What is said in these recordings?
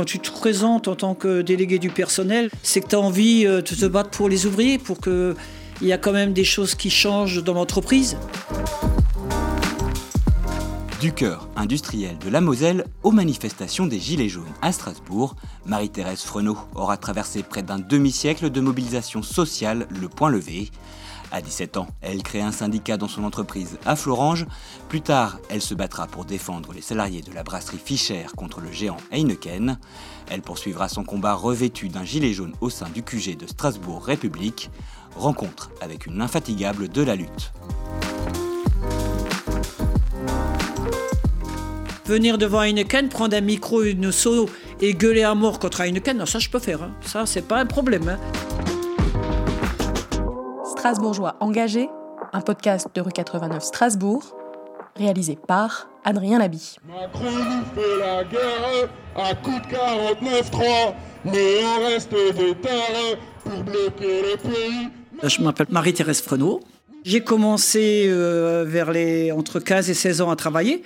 Quand tu te présentes en tant que délégué du personnel, c'est que tu as envie de te battre pour les ouvriers, pour qu'il y a quand même des choses qui changent dans l'entreprise. Du cœur industriel de la Moselle aux manifestations des Gilets jaunes à Strasbourg, Marie-Thérèse Frenot aura traversé près d'un demi-siècle de mobilisation sociale le point levé. À 17 ans, elle crée un syndicat dans son entreprise à Florange. Plus tard, elle se battra pour défendre les salariés de la brasserie Fischer contre le géant Heineken. Elle poursuivra son combat revêtu d'un gilet jaune au sein du QG de Strasbourg République. Rencontre avec une infatigable de la lutte. venir devant Heineken, prendre un micro, une seau et gueuler à mort contre Heineken, non, ça je peux faire. Hein. Ça, c'est pas un problème. Hein. Strasbourgeois engagé, un podcast de rue 89 Strasbourg, réalisé par Adrien Labi. Macron nous fait la guerre à coup de 49-3, mais on reste de terre pour bloquer le pays. Je m'appelle Marie-Thérèse Frenot. J'ai commencé euh, vers les entre 15 et 16 ans à travailler.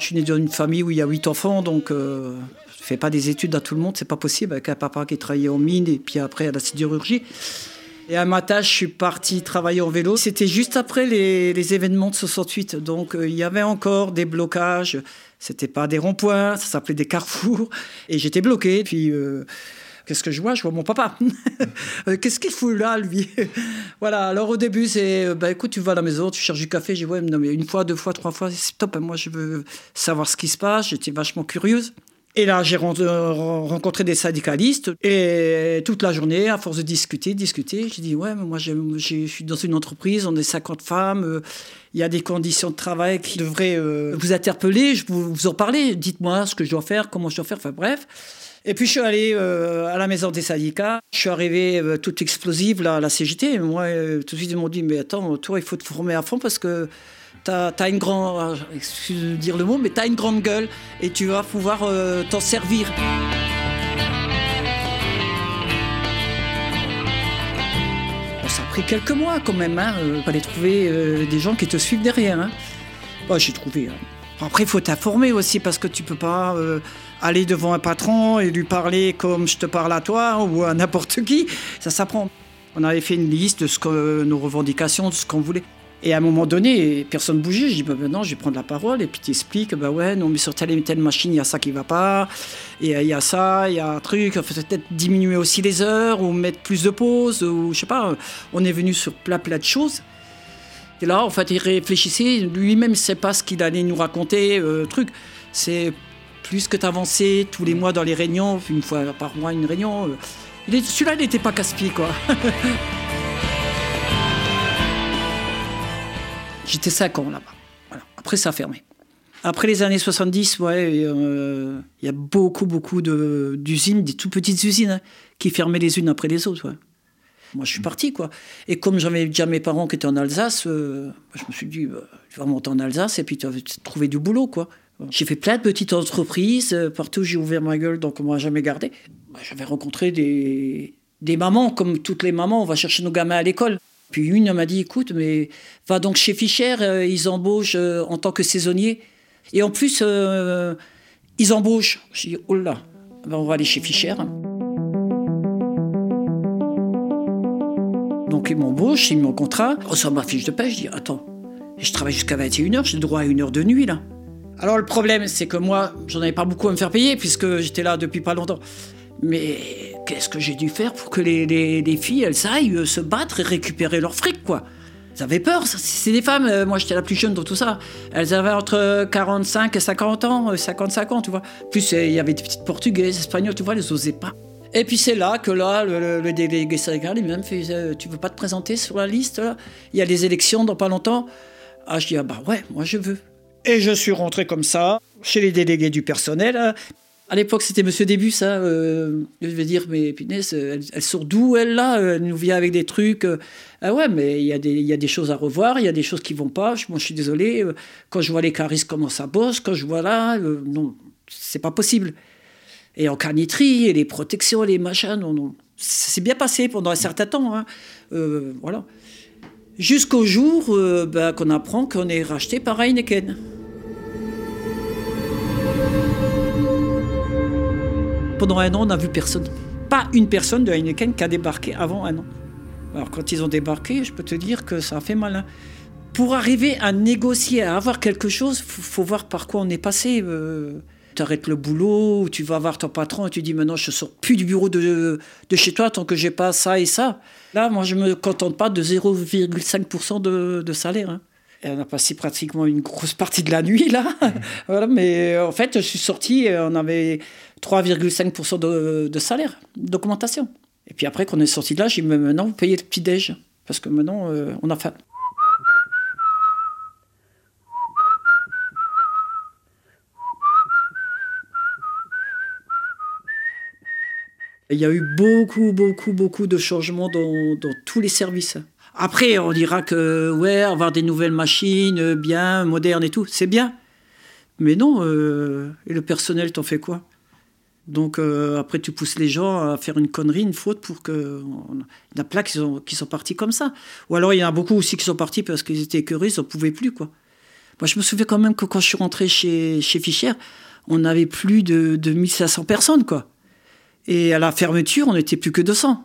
Je suis né dans une famille où il y a huit enfants, donc euh, je ne fais pas des études à tout le monde, c'est pas possible, avec un papa qui travaillait en mine et puis après à la sidérurgie. Et à ma tâche, je suis parti travailler en vélo. C'était juste après les, événements de 68, donc euh, il y avait encore des blocages. C'était pas des ronds-points, ça s'appelait des carrefours, et j'étais bloqué. Puis euh, Qu'est-ce que je vois? Je vois mon papa. Euh, qu'est-ce qu'il fout là, lui? Voilà, alors au début, c'est bah, écoute, tu vas à la maison, tu cherches du café. J'ai dit, ouais, non, mais une fois, deux fois, trois fois, c'est top. Moi, je veux savoir ce qui se passe. J'étais vachement curieuse. Et là, j'ai rencontré des syndicalistes et toute la journée, à force de discuter, discuter, j'ai dit ouais, moi, je suis dans une entreprise, on est 50 femmes, euh, il y a des conditions de travail qui devraient euh, vous interpeller, je vous, en parler, dites-moi ce que je dois faire, comment je dois faire, enfin bref. Et puis je suis allé euh, à la maison des syndicats. Je suis arrivé euh, toute explosive là, à la CGT. moi, euh, tout de suite, ils m'ont dit Mais attends, toi, il faut te former à fond parce que tu as, une grande. Excuse de dire le mot, mais tu as une grande gueule et tu vas pouvoir t'en servir. ça a pris quelques mois quand même. Hein. Il fallait trouver des gens qui te suivent derrière. Hein. J'ai trouvé. Hein. Après, il faut t'informer aussi parce que tu peux pas euh, aller devant un patron et lui parler comme je te parle à toi ou à n'importe qui. Ça s'apprend. On avait fait une liste de ce que, nos revendications, de ce qu'on voulait. Et à un moment donné, personne ne bougeait. Je dis, bah, maintenant, je vais prendre la parole et puis tu expliques, bah ouais, non, mais sur telle et telle machine, il y a ça qui va pas. Et il y a ça, il y a un truc. Peut-être diminuer aussi les heures ou mettre plus de pauses ou je sais pas. On est venu sur plein, plein de choses. Et là, en fait, il réfléchissait. Lui-même ne sait pas ce qu'il allait nous raconter. Euh, truc. C'est plus que t'avançais tous les mois dans les réunions, une fois par mois une réunion. Euh. Celui-là, il n'était pas casse-pied, quoi. J'étais 5 ans là-bas. Après, ça a fermé. Après les années 70, ouais, euh, il y a beaucoup, beaucoup d'usines, des tout petites usines, hein, qui fermaient les unes après les autres. Moi, je suis parti, quoi. Et comme j'avais déjà mes parents qui étaient en Alsace, euh, je me suis dit, bah, tu vas monter en Alsace et puis tu vas trouver du boulot, quoi. J'ai fait plein de petites entreprises, euh, partout j'ai ouvert ma gueule, donc on m'a jamais gardé. Bah, j'avais rencontré des, des mamans, comme toutes les mamans, on va chercher nos gamins à l'école. Puis une m'a dit, écoute, mais va donc chez Fischer, euh, ils embauchent en tant que saisonnier. Et en plus, ils embauchent. J'ai dit, oh là, ben, on va aller chez Fischer. Donc ils m'embauchent, ils me mon contrat, je reçois ma fiche de paie, je dis attends, je travaille jusqu'à 21h, j'ai droit à une heure de nuit là. Alors le problème, c'est que moi, j'en avais pas beaucoup à me faire payer puisque j'étais là depuis pas longtemps. Mais qu'est-ce que j'ai dû faire pour que les, filles, elles aillent euh, se battre et récupérer leur fric, quoi Elles avaient peur, c'est des femmes, euh, moi j'étais la plus jeune dans tout ça. Elles avaient entre 45 et 50 ans, 55 euh, ans, tu vois. Plus il y avait des petites portugaises, espagnoles, tu vois, elles osaient pas. Et puis c'est là que là, le, délégué syndical, il m'a fait euh, Tu veux pas te présenter sur la liste Il y a des élections dans pas longtemps. Ah, je dis Ah bah ouais, moi je veux. Et je suis rentré comme ça, chez les délégués du personnel. À l'époque, c'était Monsieur Début, ça. Euh, je vais dire, mais Pinès, elle, sort d'où, elle, là? Elle nous vient avec des trucs. Euh, ah ouais, mais il y, a des, y a des choses à revoir, il y a des choses qui vont pas. Moi, je suis désolé. Quand je vois les caristes comment ça bosse, quand je vois là, non, c'est pas possible et en carniterie, et les protections, les machins. Non, non. C'est bien passé pendant un certain temps. Hein. Euh, voilà. Jusqu'au jour euh, ben, qu'on apprend qu'on est racheté par Heineken. Pendant un an, on n'a vu personne. Pas une personne de Heineken qui a débarqué avant un an. Alors quand ils ont débarqué, je peux te dire que ça a fait mal. hein. Pour arriver à négocier, à avoir quelque chose, faut, faut voir par quoi on est passé. tu arrêtes le boulot, ou tu vas voir ton patron et tu dis maintenant je sors plus du bureau de, de chez toi tant que j'ai pas ça et ça. Là, moi je me contente pas de 0,5% de, de salaire. hein. Et on a passé pratiquement une grosse partie de la nuit là. voilà, mais euh, en fait, je suis sorti, et on avait 3,5% de, de salaire, d'augmentation. Et puis après, quand on est sorti de là, j'ai dit maintenant vous payez le petit déj parce que maintenant euh, on a faim. Il y a eu beaucoup, beaucoup, beaucoup de changements dans, dans tous les services. Après, on dira que, ouais, avoir des nouvelles machines, euh, bien, modernes et tout, c'est bien. Mais non, euh, et le personnel, t'en fais quoi? Donc, euh, après, tu pousses les gens à faire une connerie, une faute pour que. Il y en a plein qui sont, qui sont partis comme ça. Ou alors, il y en a beaucoup aussi qui sont partis parce qu'ils étaient écœurés, ils n'en pouvaient plus, quoi. Moi, je me souviens quand même que quand je suis rentré chez, chez Fischer, on avait plus de, de 1500 personnes, quoi. Et à la fermeture, on n'était plus que 200.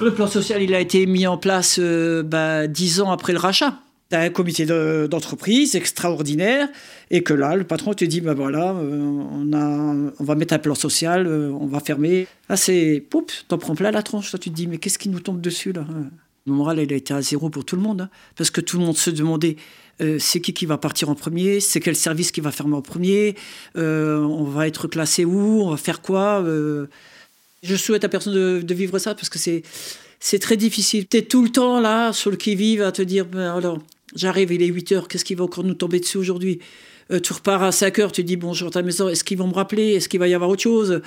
Le plan social, il a été mis en place euh, bah, dix ans après le rachat. Tu as un comité de- d'entreprise extraordinaire et que là, le patron te dit, bah voilà, euh, on, a, on va mettre un plan social, euh, on va fermer. Là, c'est, poup, t'en prends plein la tronche. Toi, tu te dis, mais qu'est-ce qui nous tombe dessus là Le moral, il a été à zéro pour tout le monde. hein. parce que tout le monde se demandait, euh, c'est qui qui va partir en premier, c'est quel service qui va fermer en premier, on va être classé où, on va faire quoi. Je souhaite à personne de, vivre ça parce que c'est très difficile. Tu es tout le temps là, sur le qui-vive, à te dire, ben alors, j'arrive, il est 8 heures, qu'est-ce qui va encore nous tomber dessus aujourd'hui? Euh, Tu repars à 5 heures, tu dis, bonjour à ta maison, est-ce qu'ils vont me rappeler? Est-ce qu'il va y avoir autre chose?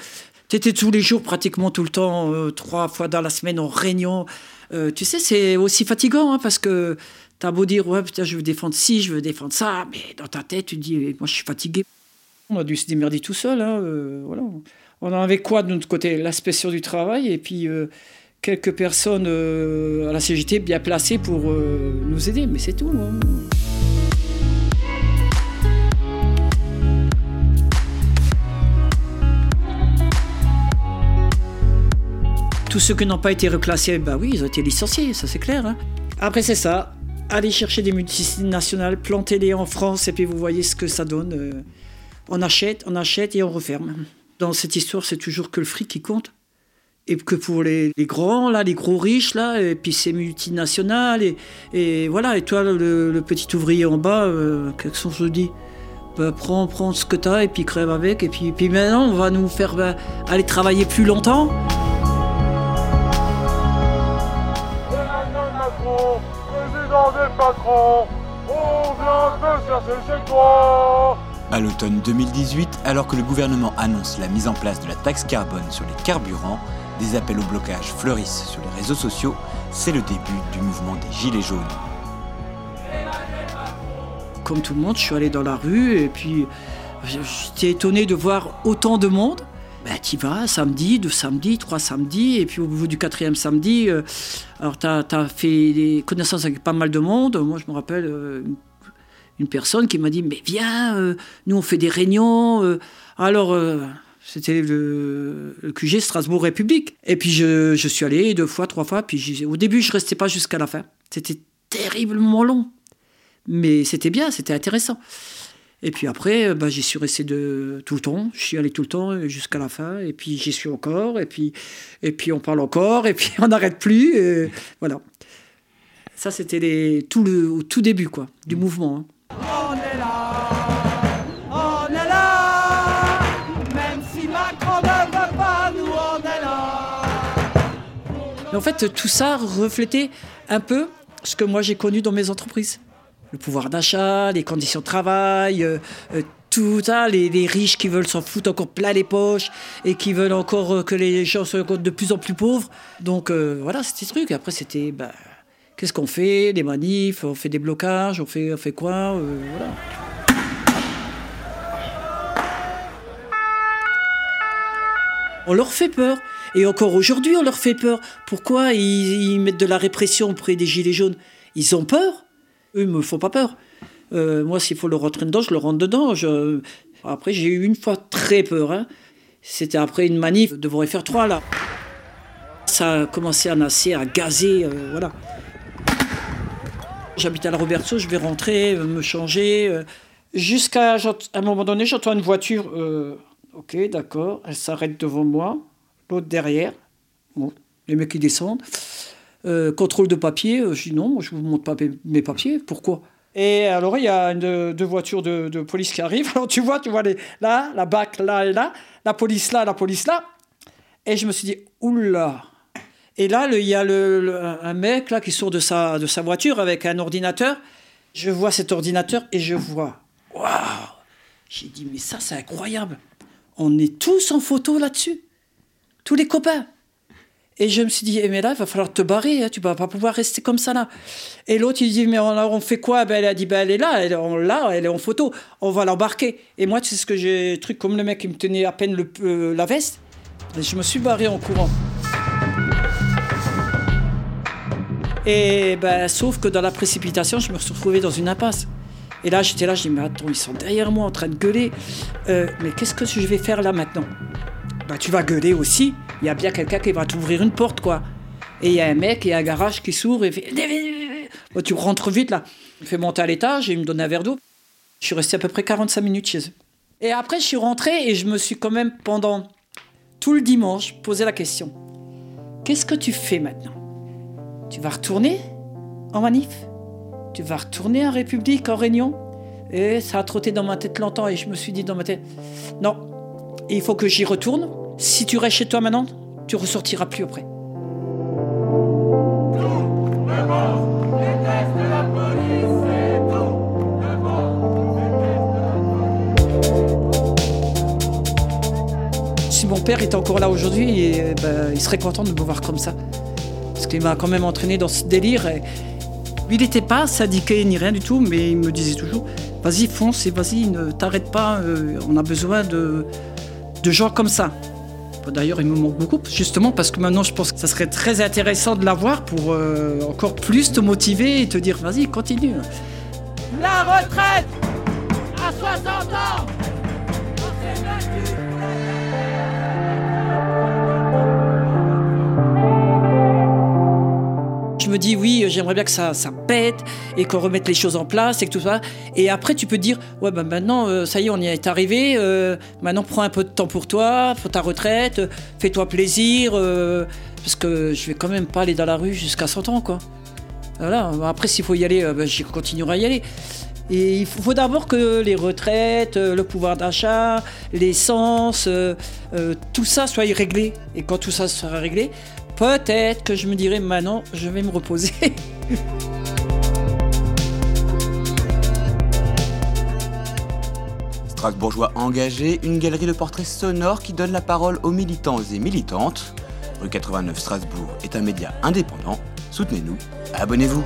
Tu étais tous les jours, pratiquement tout le temps, euh, trois fois dans la semaine en réunion. Euh, tu sais, c'est aussi fatigant hein, parce que tu as beau dire, ouais, putain, je veux défendre ci, je veux défendre ça, mais dans ta tête, tu dis, moi, je suis fatigué. On a dû se démerder tout seul. hein, voilà. On avait quoi de notre côté? L'inspection du travail et puis euh, quelques personnes euh, à la CGT bien placées pour euh, nous aider, mais c'est tout. hein. Tous ceux qui n'ont pas été reclassés, bah oui, ils ont été licenciés, ça c'est clair. hein. Après c'est ça, aller chercher des multinationales, planter-les en France et puis vous voyez ce que ça donne. on achète, on achète et on referme. Dans cette histoire, c'est toujours que le fric qui compte. Et que pour les, grands, là, les gros riches, là, et puis c'est multinational, et, voilà, et toi, le, petit ouvrier en bas, euh, qu'est-ce que je dis bah, prends, prends ce que t'as et puis crève avec, et puis, puis maintenant, on va nous faire bah, aller travailler plus longtemps. Président des patrons. À l'automne 2018, alors que le gouvernement annonce la mise en place de la taxe carbone sur les carburants, des appels au blocage fleurissent sur les réseaux sociaux. C'est le début du mouvement des Gilets jaunes. comme tout le monde, je suis allé dans la rue et puis j'étais étonné de voir autant de monde. Ben, tu vas samedi, deux samedis, trois samedis, et puis au bout du quatrième samedi, euh, alors tu as, fait des connaissances avec pas mal de monde. Moi, je me rappelle euh, une- personne qui m'a dit Mais viens, euh, nous on fait des réunions. euh. alors, euh, c'était le, le QG Strasbourg République. Et puis je, je suis allé deux fois, trois fois, puis au début, je restais pas jusqu'à la fin. C'était terriblement long. Mais c'était bien, c'était intéressant. Et puis après, bah, j'y suis resté de, tout le temps. Je suis allé tout le temps jusqu'à la fin. Et puis j'y suis encore. Et puis, et puis on parle encore. Et puis on n'arrête plus. et voilà. Ça, c'était les, tout le, au tout début quoi, du mouvement. hein. En fait, tout ça reflétait un peu ce que moi j'ai connu dans mes entreprises. Le pouvoir d'achat, les conditions de travail, euh, euh, tout ça, les, riches qui veulent s'en foutre encore plein les poches et qui veulent encore euh, que les gens soient de plus en plus pauvres. Donc voilà, c'était ce truc. Après, c'était, bah, qu'est-ce qu'on fait? Des manifs, on fait des blocages, on fait, on fait quoi? Voilà. On leur fait peur. Et encore aujourd'hui, on leur fait peur. Pourquoi ils, mettent de la répression auprès des Gilets jaunes? Ils ont peur. Eux, ils me font pas peur. Euh, moi, s'il faut le rentrer dedans, je le rentre dedans. Après, j'ai eu une fois très peur. hein. C'était après une manif de vos FR3, là. Ça a commencé à nasser, à gazer, euh, voilà. J'habite à la Roberto, je vais rentrer, euh, me changer. euh, Jusqu'à un moment donné, j'entends une voiture. ok, d'accord, elle s'arrête devant moi, l'autre derrière. Les mecs qui descendent. Euh, contrôle de papier, euh, je dis non, je vous montre pas mes- papiers, pourquoi? Et alors il y a une, deux voitures de, police qui arrivent. Alors tu vois, tu vois les, là, la BAC là et là, la police là, la police là. Et je me suis dit, oula Et là, il y a un mec là qui sort de sa, de sa voiture avec un ordinateur. Je vois cet ordinateur et je vois, waouh J'ai dit, mais ça, c'est incroyable. On est tous en photo là-dessus. Tous les copains. Et je me suis dit, eh, mais là, il va falloir te barrer, hein, tu vas pas pouvoir rester comme ça là. Et l'autre, il dit, mais on, on fait quoi? Ben, Elle a dit, ben, elle est là, elle, elle est en photo, on va l'embarquer. Et moi, tu sais ce que j'ai, truc comme le mec qui me tenait à peine euh, la veste, et je me suis barré en courant. Et ben, sauf que dans la précipitation, je me suis retrouvé dans une impasse. Et là, j'étais là, je dis, mais attends, ils sont derrière moi en train de gueuler. Euh, mais qu'est-ce que je vais faire là maintenant? Bah, tu vas gueuler aussi. Il y a bien quelqu'un qui va t'ouvrir une porte, quoi. Et il y a un mec, il y a un garage qui s'ouvre et fait. Tu rentres vite, là. Il me fait monter à l'étage et il me donne un verre d'eau. Je suis resté à peu près 45 minutes chez eux. Et après, je suis rentré et je me suis quand même, pendant tout le dimanche, posé la question Qu'est-ce que tu fais maintenant? Tu vas retourner en manif? Tu vas retourner en République, en Réunion? Et ça a trotté dans ma tête longtemps et je me suis dit dans ma tête Non, et il faut que j'y retourne. Si tu restes chez toi maintenant, tu ressortiras plus après. Si mon père était encore là aujourd'hui, eh ben, il serait content de me voir comme ça. Parce qu'il m'a quand même entraîné dans ce délire. il n'était pas syndiqué ni rien du tout, mais il me disait toujours Vas-y, fonce et vas-y, ne t'arrête pas, euh, on a besoin de, de gens comme ça. D'ailleurs, il me manque beaucoup, justement, parce que maintenant, je pense que ça serait très intéressant de l'avoir pour euh, encore plus te motiver et te dire Vas-y, continue. La retraite à 60 ans me dis oui, j'aimerais bien que ça, pète et qu'on remette les choses en place et que tout ça. Et après, tu peux dire ouais, bah maintenant, euh, ça y est, on y est arrivé. euh, maintenant, prends un peu de temps pour toi, pour ta retraite, euh, fais-toi plaisir. euh, parce que je vais quand même pas aller dans la rue jusqu'à 100 ans, quoi. Voilà. Après, s'il faut y aller, euh, bah, j'y continuerai à y aller. Et il faut, d'abord que les retraites, euh, le pouvoir d'achat, l'essence, euh, euh, tout ça soit réglé. Et quand tout ça sera réglé, peut-être que je me dirai maintenant, je vais me reposer. Strasbourgeois engagé, une galerie de portraits sonores qui donne la parole aux militants et militantes. Rue 89 Strasbourg est un média indépendant. Soutenez-nous, abonnez-vous.